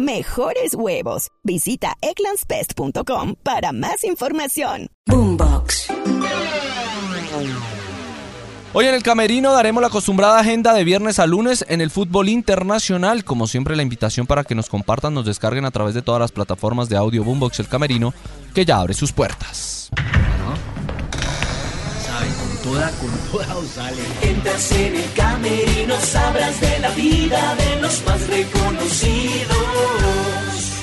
Mejores huevos. Visita egglandsbest.com para más información. Boombox. Hoy en el Camerino daremos la acostumbrada agenda de viernes a lunes en el fútbol internacional. Como siempre, la invitación para que nos compartan, nos descarguen a través de todas las plataformas de audio Boombox El Camerino, que ya abre sus puertas. Toda, con toda sale. Entras en el Camerino, sabrás de la vida de los más reconocidos.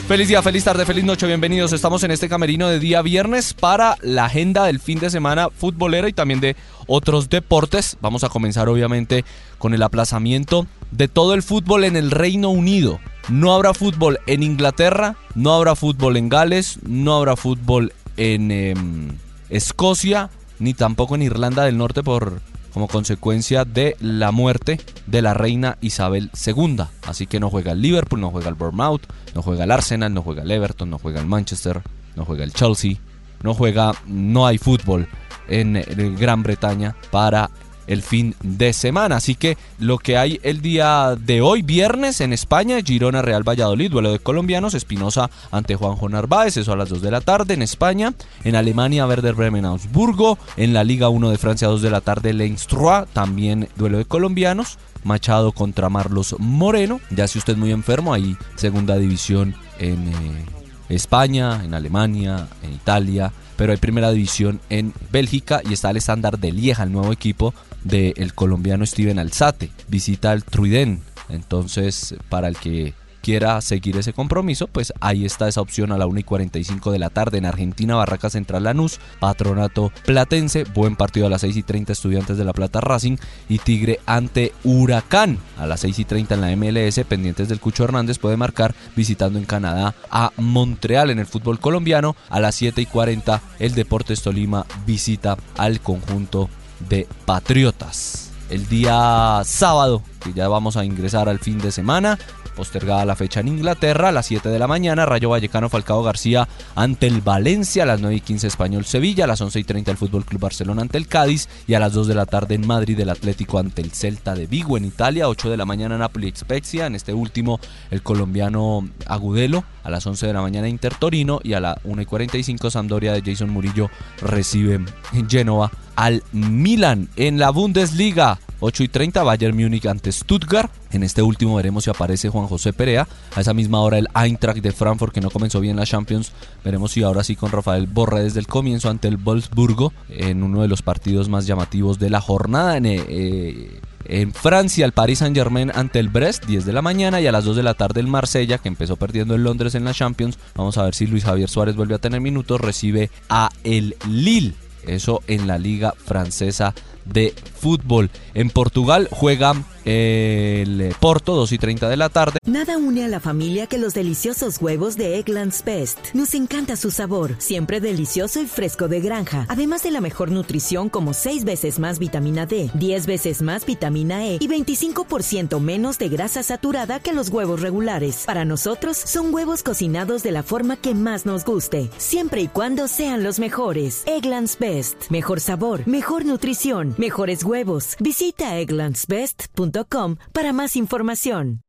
Feliz día, feliz tarde, feliz noche, bienvenidos. Estamos en este camerino de día viernes para la agenda del fin de semana futbolera y también de otros deportes. Vamos a comenzar obviamente con el aplazamiento de todo el fútbol en el Reino Unido. No habrá fútbol en Inglaterra, no habrá fútbol en Gales, no habrá fútbol en em, Escocia, ni tampoco en Irlanda del Norte por como consecuencia de la muerte de la reina Isabel II. Así que no juega el Liverpool, no juega el Bournemouth, no juega el Arsenal, no juega el Everton, no juega el Manchester, no juega el Chelsea, no juega, no hay fútbol en Gran Bretaña para el fin de semana. Así que lo que hay el día de hoy, viernes, en España, Girona Real Valladolid, duelo de colombianos, Espinosa ante Juanjo Narváez, eso a las 2 de la tarde en España. En Alemania, Werder Bremen Augsburgo. En la Liga 1 de Francia, 2 de la tarde, Lens también duelo de colombianos. Machado contra Marlos Moreno. Ya si usted muy enfermo, ahí segunda división en eh, España, en Alemania, en Italia pero hay primera división en Bélgica y está el estándar de Lieja, el nuevo equipo del colombiano Steven Alzate. Visita al Truiden. Entonces, para el que quiera seguir ese compromiso, pues ahí está esa opción a la 1 y 45 de la tarde en Argentina, Barraca Central Lanús, Patronato Platense, buen partido a las 6 y 30 Estudiantes de La Plata Racing y Tigre ante Huracán a las 6 y 30 en la MLS, pendientes del Cucho Hernández puede marcar visitando en Canadá a Montreal en el fútbol colombiano, a las 7 y 40 el Deportes Tolima visita al conjunto de Patriotas. El día sábado, que ya vamos a ingresar al fin de semana, postergada la fecha en Inglaterra a las 7 de la mañana, Rayo Vallecano Falcao García ante el Valencia, a las 9 y 15 Español Sevilla, a las 11 y 30 el Fútbol Club Barcelona ante el Cádiz y a las 2 de la tarde en Madrid el Atlético ante el Celta de Vigo en Italia, 8 de la mañana Napoli Spezia, en este último el colombiano Agudelo, a las 11 de la mañana Inter Torino y a las 1 y 45 Sampdoria de Jason Murillo recibe en Génova al Milan en la Bundesliga. 8 y 30 Bayern Múnich ante Stuttgart. En este último veremos si aparece Juan José Perea. A esa misma hora el Eintracht de Frankfurt que no comenzó bien la Champions. Veremos si ahora sí con Rafael Borre desde el comienzo ante el Wolfsburgo en uno de los partidos más llamativos de la jornada. En, eh, en Francia, el Paris Saint Germain ante el Brest, 10 de la mañana, y a las 2 de la tarde el Marsella, que empezó perdiendo en Londres en la Champions. Vamos a ver si Luis Javier Suárez vuelve a tener minutos, recibe a el Lille. Eso en la liga francesa de fútbol. En Portugal juegan el Porto, 2 y 30 de la tarde. Nada une a la familia que los deliciosos huevos de Eggland's Best. Nos encanta su sabor, siempre delicioso y fresco de granja. Además de la mejor nutrición como 6 veces más vitamina D, 10 veces más vitamina E y 25% menos de grasa saturada que los huevos regulares. Para nosotros son huevos cocinados de la forma que más nos guste, siempre y cuando sean los mejores. Eggland's Best. Mejor sabor, mejor nutrición, mejores huevos. Visita egglandsbest.com para más información.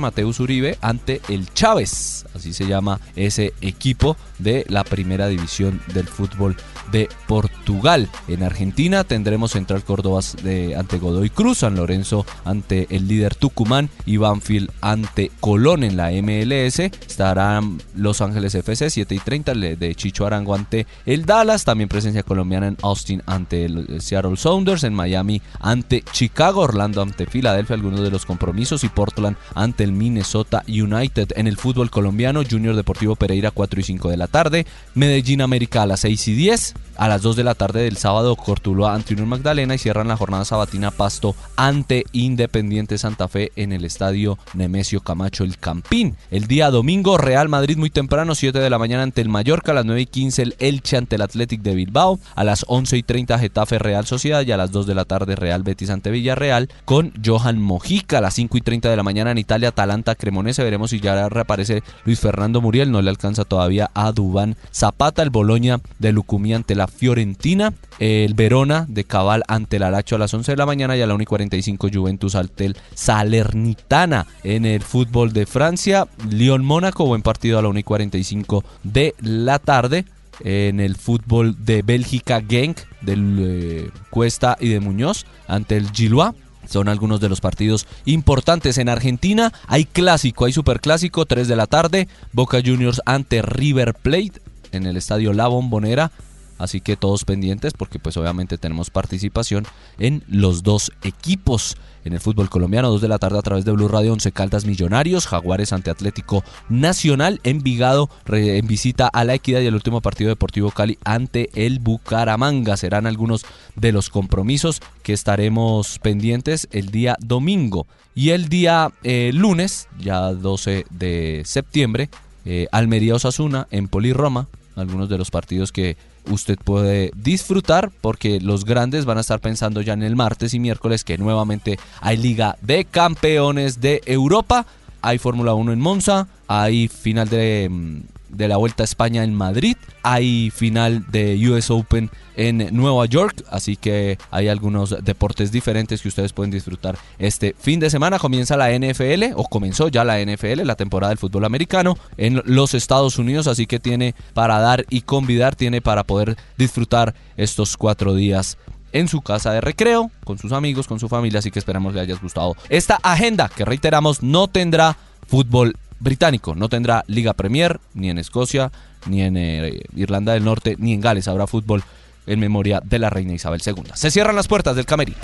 Mateus Uribe ante el Chávez, así se llama ese equipo de la primera división del fútbol de Portugal. En Argentina tendremos Central Córdoba de, ante Godoy Cruz, San Lorenzo ante el líder Tucumán y Banfield ante Colón en la MLS. Estarán Los Ángeles FC 7 y 30 de Chicho Arango ante el Dallas. También presencia colombiana en Austin ante el Seattle Sounders, en Miami ante Chicago, Orlando ante Filadelfia, algunos de los compromisos y Portland ante el Minnesota United. En el fútbol colombiano, Junior Deportivo Pereira 4 y 5 de la tarde, Medellín América a las 6 y 10, a las 2 de la tarde del sábado Cortuluá ante Unión Magdalena y cierran la jornada sabatina Pasto ante Independiente Santa Fe en el estadio Nemesio Camacho El Campín. El día domingo Real Madrid muy temprano 7 de la mañana ante el Mallorca, a las 9 y 15 el Elche ante el Athletic de Bilbao, a las 11 y 30 Getafe Real Sociedad y a las 2 de la tarde Real Betis ante Villarreal con Johan Mojica, a las 5 y 30 de la mañana en Italia Atalanta Cremonese, veremos si ya reaparece Luis Fernando Muriel, no le alcanza todavía a Dubán Zapata, el Boloña de Lucumí ante la Fiorentina, el Verona de Cabal ante el Alacho a las 11 de la mañana y a la 1 y 45 Juventus ante el Salernitana en el fútbol de Francia, Lyon Mónaco, buen partido a la 1 y 45 de la tarde. En el fútbol de Bélgica, Genk del eh, Cuesta y de Muñoz ante el Gilois. Son algunos de los partidos importantes en Argentina. Hay clásico, hay superclásico, 3 de la tarde. Boca Juniors ante River Plate en el estadio La Bombonera. Así que todos pendientes porque pues obviamente tenemos participación en los dos equipos. En el fútbol colombiano, 2 de la tarde a través de Blue Radio 11 Caldas Millonarios, Jaguares ante Atlético Nacional, Envigado en visita a la Equidad y el último partido deportivo Cali ante el Bucaramanga. Serán algunos de los compromisos que estaremos pendientes el día domingo. Y el día eh, lunes, ya 12 de septiembre, eh, Almería Osasuna en Polirroma, algunos de los partidos que usted puede disfrutar porque los grandes van a estar pensando ya en el martes y miércoles que nuevamente hay Liga de Campeones de Europa, hay Fórmula 1 en Monza, hay final de, mm, de la Vuelta a España en Madrid, hay final de US Open en Nueva York, así que hay algunos deportes diferentes que ustedes pueden disfrutar este fin de semana. Comienza la NFL o comenzó ya la NFL, la temporada del fútbol americano en los Estados Unidos, así que tiene para dar y convidar, tiene para poder disfrutar estos cuatro días en su casa de recreo, con sus amigos, con su familia, así que esperamos le hayas gustado esta agenda que reiteramos no tendrá fútbol británico, no tendrá Liga Premier ni en Escocia, ni en eh, Irlanda del Norte, ni en Gales habrá fútbol en memoria de la reina Isabel II. Se cierran las puertas del camerino.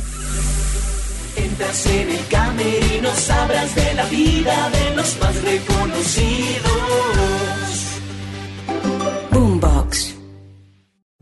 Entras en el camerino, sabrás de la vida de los más reconocidos.